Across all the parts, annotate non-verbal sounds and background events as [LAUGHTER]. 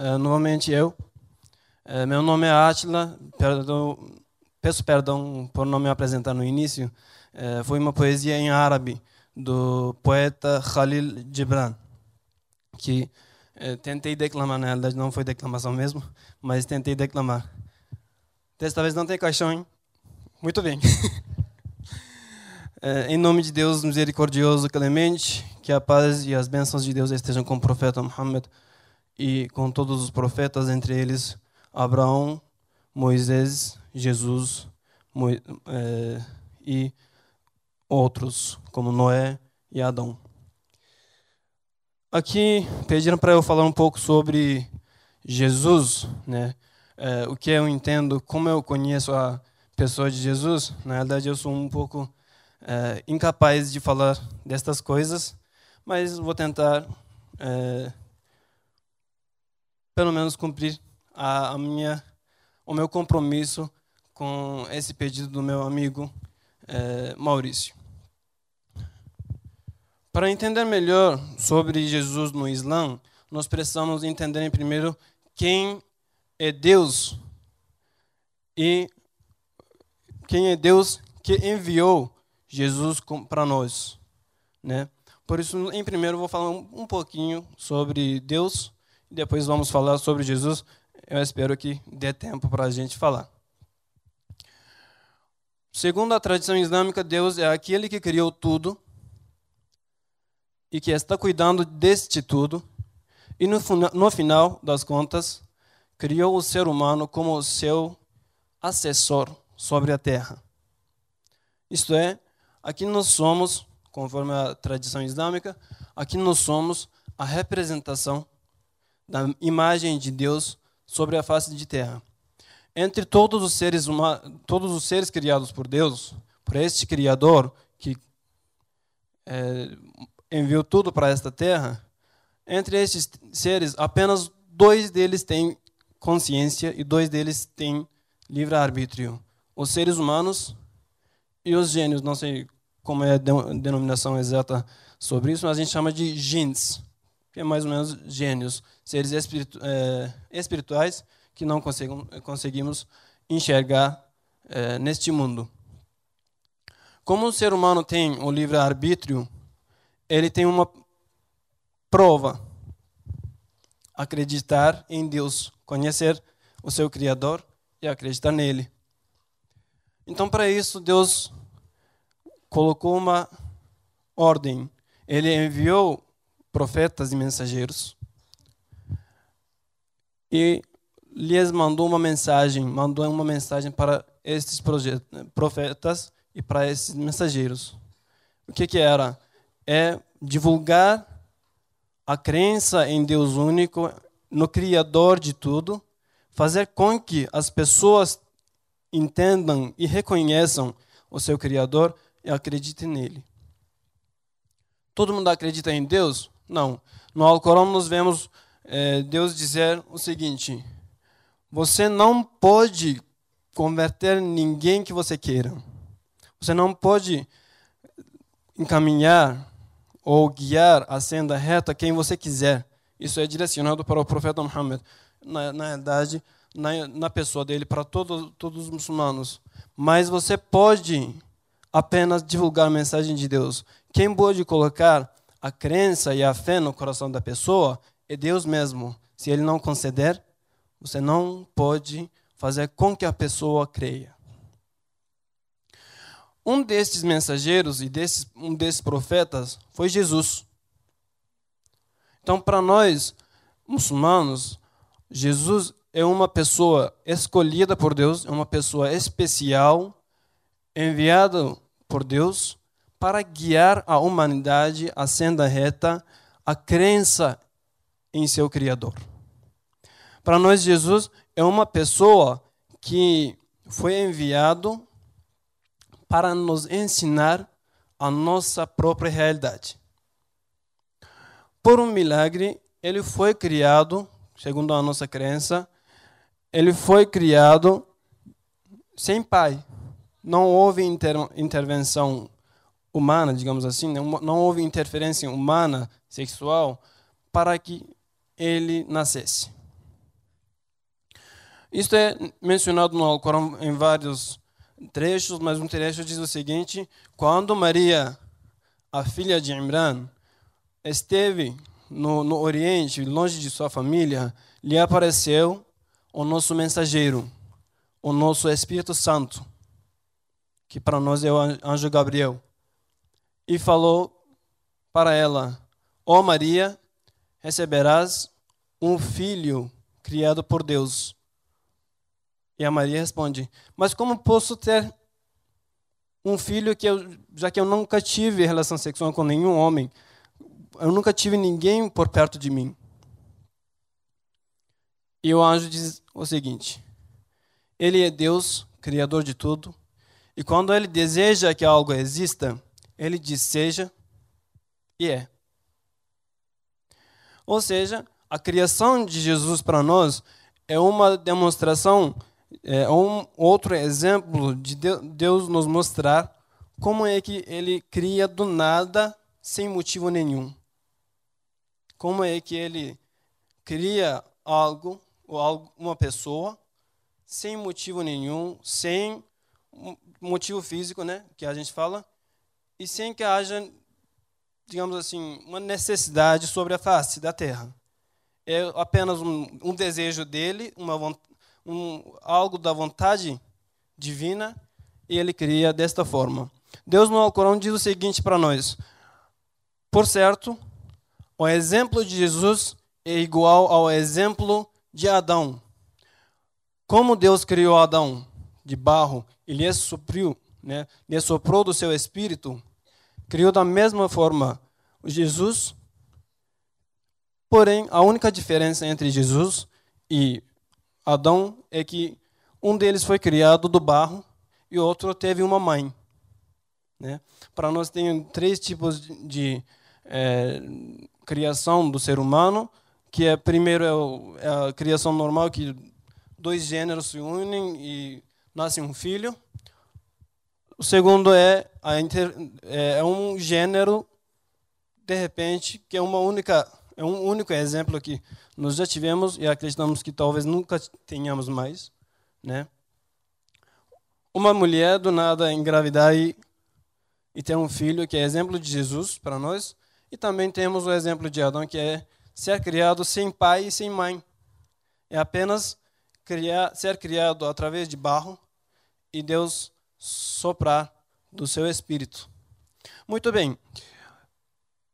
É, novamente eu. É, meu nome é Atila. Perdão, peço perdão por não me apresentar no início. É, foi uma poesia em árabe do poeta Khalil Gibran, que tentei declamar, na realidade não foi declamação mesmo, mas tentei declamar. Desta vez não tem caixão, hein? Muito bem. [LAUGHS] em nome de Deus misericordioso, clemente, que a paz e as bênçãos de Deus estejam com o profeta Muhammad e com todos os profetas, entre eles Abraão, Moisés, Jesus Mo é, e outros, como Noé e Adão. Aqui pediram para eu falar um pouco sobre Jesus, né? É, o que eu entendo, como eu conheço a pessoa de Jesus. Na verdade, eu sou um pouco é, incapaz de falar destas coisas, mas vou tentar, é, pelo menos, cumprir a, a, minha, o meu compromisso com esse pedido do meu amigo é, Maurício. Para entender melhor sobre Jesus no Islã, nós precisamos entender primeiro quem é Deus e quem é Deus que enviou Jesus para nós, né? Por isso, em primeiro, vou falar um, pouquinho sobre Deus depois vamos falar sobre Jesus. Eu espero que dê tempo para a gente falar. Segundo a tradição islâmica, Deus é aquele que criou tudo e que está cuidando deste tudo. E no, no final das contas, criou o ser humano como seu assessor sobre a terra. Isto é, aqui nós somos conforme a tradição islâmica, aqui nós somos a representação da imagem de Deus sobre a face de terra. Entre todos os seres todos os seres criados por Deus, por este Criador que é, enviou tudo para esta terra, entre estes seres, apenas dois deles têm consciência e dois deles têm livre-arbítrio. Os seres humanos e os gênios, não sei como é a denominação exata sobre isso, mas a gente chama de jins, que é mais ou menos gênios, seres espiritu é, espirituais que não conseguimos enxergar é, neste mundo. Como o ser humano tem o livre-arbítrio, ele tem uma prova. Acreditar em Deus, conhecer o seu Criador e acreditar nele. Então, para isso, Deus colocou uma ordem. Ele enviou profetas e mensageiros e lhes mandou uma mensagem, mandou uma mensagem para esses profetas e para esses mensageiros. O que, que era? É divulgar a crença em Deus único, no Criador de tudo, fazer com que as pessoas entendam e reconheçam o seu Criador e acredite nele. Todo mundo acredita em Deus? Não. No Alcorão nós vemos é, Deus dizer o seguinte: você não pode converter ninguém que você queira. Você não pode encaminhar ou guiar a senda reta quem você quiser. Isso é direcionado para o profeta Muhammad. Na, na verdade, na, na pessoa dele, para todo, todos os muçulmanos. Mas você pode apenas divulgar a mensagem de Deus. Quem pode colocar a crença e a fé no coração da pessoa é Deus mesmo. Se ele não conceder, você não pode fazer com que a pessoa creia. Um desses mensageiros e desses, um desses profetas foi Jesus. Então, para nós, muçulmanos, Jesus é uma pessoa escolhida por Deus, é uma pessoa especial enviado por Deus para guiar a humanidade à senda reta, a crença em seu Criador. Para nós, Jesus é uma pessoa que foi enviado para nos ensinar a nossa própria realidade. Por um milagre, ele foi criado, segundo a nossa crença, ele foi criado sem pai. Não houve inter intervenção humana, digamos assim, não, não houve interferência humana sexual para que ele nascesse. Isto é mencionado no Alcorão em vários trechos, mas um trecho diz o seguinte: quando Maria, a filha de Imran, esteve no, no Oriente, longe de sua família, lhe apareceu o nosso mensageiro, o nosso Espírito Santo, que para nós é o anjo Gabriel, e falou para ela: Ó oh Maria, receberás um filho criado por Deus. E a Maria responde: Mas como posso ter um filho que eu, já que eu nunca tive relação sexual com nenhum homem? Eu nunca tive ninguém por perto de mim. E o anjo diz o seguinte: Ele é Deus, criador de tudo, e quando ele deseja que algo exista, ele diz seja e é. Ou seja, a criação de Jesus para nós é uma demonstração, é um outro exemplo de Deus nos mostrar como é que ele cria do nada sem motivo nenhum. Como é que ele cria algo ou uma pessoa sem motivo nenhum, sem motivo físico, né, que a gente fala, e sem que haja, digamos assim, uma necessidade sobre a face da terra. É apenas um, um desejo dele, uma, um, algo da vontade divina, e ele cria desta forma. Deus no Alcorão diz o seguinte para nós: Por certo, o exemplo de Jesus é igual ao exemplo de Adão. Como Deus criou Adão de barro e lhe supriu, né, lhe soprou do seu espírito, criou da mesma forma Jesus. Porém, a única diferença entre Jesus e Adão é que um deles foi criado do barro e o outro teve uma mãe. Né? Para nós tem três tipos de, é, criação do ser humano, que é primeiro é, o, é a criação normal que dois gêneros se unem e nasce um filho. O segundo é, inter, é, é um gênero de repente que é uma única é um único exemplo que nós já tivemos e acreditamos que talvez nunca tenhamos mais, né? Uma mulher do nada engravidar e, e ter um filho que é exemplo de Jesus para nós e também temos o exemplo de Adão, que é ser criado sem pai e sem mãe. É apenas criar, ser criado através de barro e Deus soprar do seu espírito. Muito bem.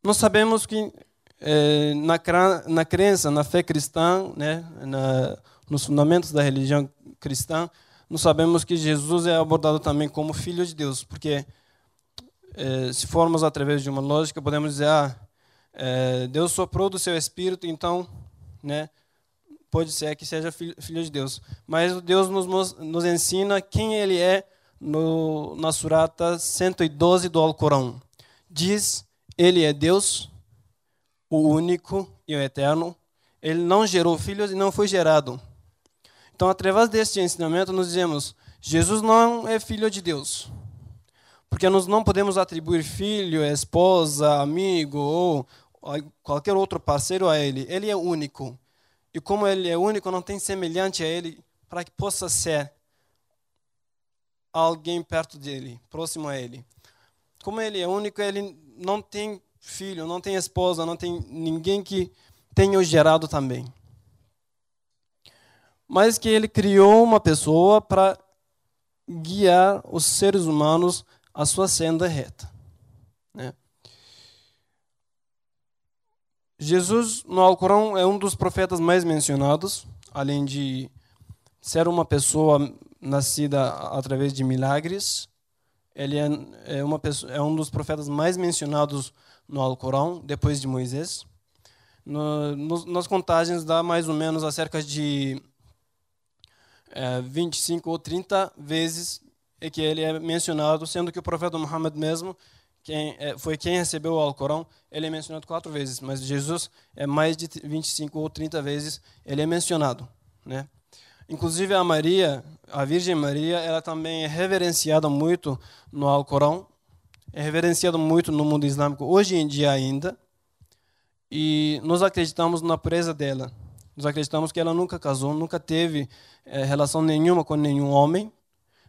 Nós sabemos que é, na, na crença, na fé cristã, né, na, nos fundamentos da religião cristã, nós sabemos que Jesus é abordado também como filho de Deus, porque é, se formos através de uma lógica, podemos dizer, ah, é, Deus soprou do seu espírito, então, né, pode ser que seja filho, filho de Deus. Mas Deus nos, nos ensina quem Ele é no, na surata 112 do Alcorão. Diz, Ele é Deus, o único e o eterno. Ele não gerou filhos e não foi gerado. Então, através deste ensinamento, nós dizemos: Jesus não é filho de Deus. Porque nós não podemos atribuir filho, esposa, amigo ou qualquer outro parceiro a ele. Ele é único. E como ele é único, não tem semelhante a ele para que possa ser alguém perto dele, próximo a ele. Como ele é único, ele não tem filho, não tem esposa, não tem ninguém que tenha o gerado também. Mas que ele criou uma pessoa para guiar os seres humanos a sua senda reta. Né? Jesus, no Alcorão, é um dos profetas mais mencionados, além de ser uma pessoa nascida através de milagres. Ele é, é, uma pessoa, é um dos profetas mais mencionados no Alcorão, depois de Moisés. No, no, nas contagens dá mais ou menos a cerca de é, 25 ou 30 vezes é que ele é mencionado, sendo que o profeta Muhammad mesmo, quem é, foi quem recebeu o Alcorão, ele é mencionado quatro vezes, mas Jesus é mais de 25 ou 30 vezes ele é mencionado, né? Inclusive a Maria, a Virgem Maria, ela também é reverenciada muito no Alcorão, é reverenciada muito no mundo islâmico hoje em dia ainda. E nós acreditamos na pureza dela. Nós acreditamos que ela nunca casou, nunca teve é, relação nenhuma com nenhum homem,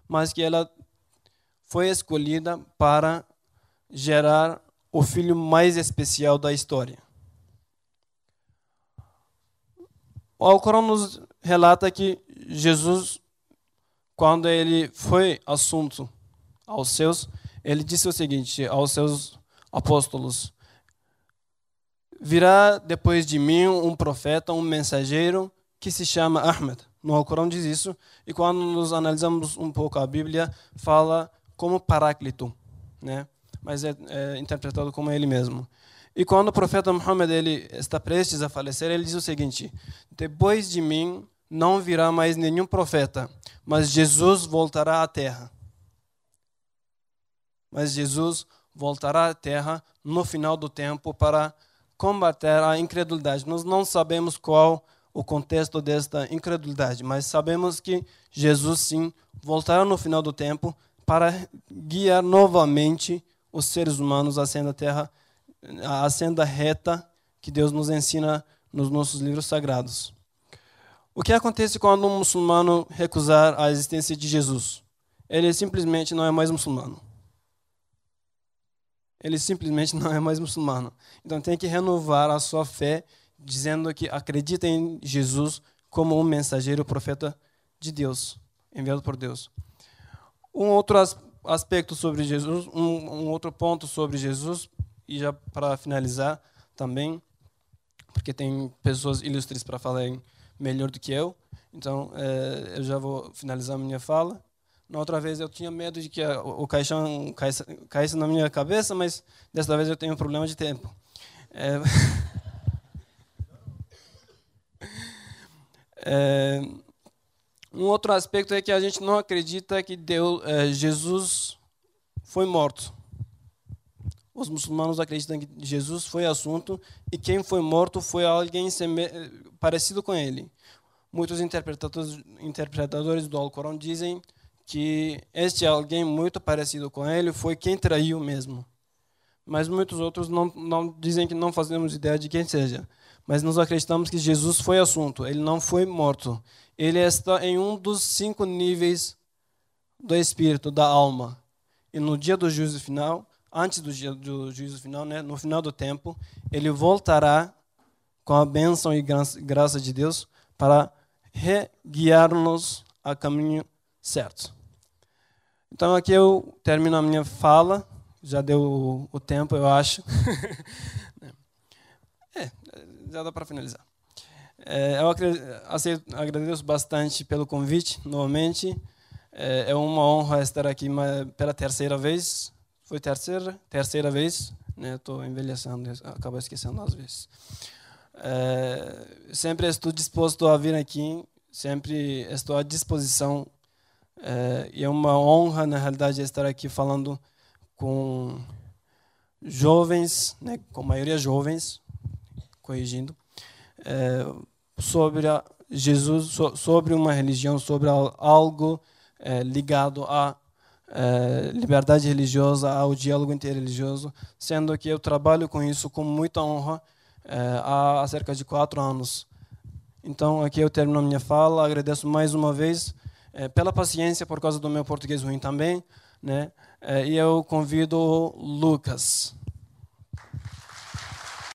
mas que ela foi escolhida para gerar o filho mais especial da história. O Alcorão nos relata que Jesus, quando ele foi assunto aos seus, ele disse o seguinte aos seus apóstolos: Virá depois de mim um profeta, um mensageiro que se chama Ahmed. No Alcorão diz isso, e quando nos analisamos um pouco a Bíblia, fala como Paráclito, né? mas é, é interpretado como ele mesmo. E quando o profeta Muhammad ele está prestes a falecer, ele diz o seguinte: Depois de mim não virá mais nenhum profeta, mas Jesus voltará à terra. Mas Jesus voltará à terra no final do tempo para combater a incredulidade. Nós não sabemos qual o contexto desta incredulidade, mas sabemos que Jesus sim voltará no final do tempo para guiar novamente os seres humanos à senda terra, à senda reta que Deus nos ensina nos nossos livros sagrados. O que acontece quando um muçulmano recusar a existência de Jesus? Ele simplesmente não é mais muçulmano. Ele simplesmente não é mais muçulmano. Então tem que renovar a sua fé, dizendo que acredita em Jesus como um mensageiro, profeta de Deus, enviado por Deus. Um outro aspecto sobre Jesus, um, um outro ponto sobre Jesus, e já para finalizar também, porque tem pessoas ilustres para falarem melhor do que eu. Então, é, eu já vou finalizar a minha fala. Na outra vez eu tinha medo de que o caixão caísse, caísse, na minha cabeça, mas desta vez eu tenho um problema de tempo. É, é, [LAUGHS] um outro aspecto é que a gente não acredita que Deus, Jesus foi morto. Os muçulmanos acreditam que Jesus foi assunto e quem foi morto foi alguém parecido com ele. Muitos interpretadores, interpretadores do Alcorão dizem que este alguém muito parecido com ele foi quem traiu mesmo. Mas muitos outros não, não dizem que não fazemos ideia de quem seja. Mas nós acreditamos que Jesus foi assunto, ele não foi morto. Ele está em um dos cinco níveis do espírito, da alma. E no dia do juízo final, antes do do juízo final, né, no final do tempo, ele voltará com a bênção e graça de Deus para guiar-nos a caminho certo. Então aqui eu termino a minha fala, já deu o tempo, eu acho. [LAUGHS] é, já dá para finalizar. É, eu agradeço bastante pelo convite, novamente. É, é uma honra estar aqui pela terceira vez. Foi terceira, terceira vez, né? Estou envelhecendo, acabo esquecendo às vezes. É, sempre estou disposto a vir aqui, sempre estou à disposição. É, e é uma honra, na realidade, estar aqui falando com jovens, né, com a maioria jovens, corrigindo, é, sobre Jesus, so, sobre uma religião, sobre algo ligado à é, liberdade religiosa, ao diálogo interreligioso, sendo que eu trabalho com isso com muita honra é, há cerca de quatro anos. Então, aqui eu termino a minha fala, agradeço mais uma vez é, pela paciência por causa do meu português ruim também, né? E eu convido Lucas.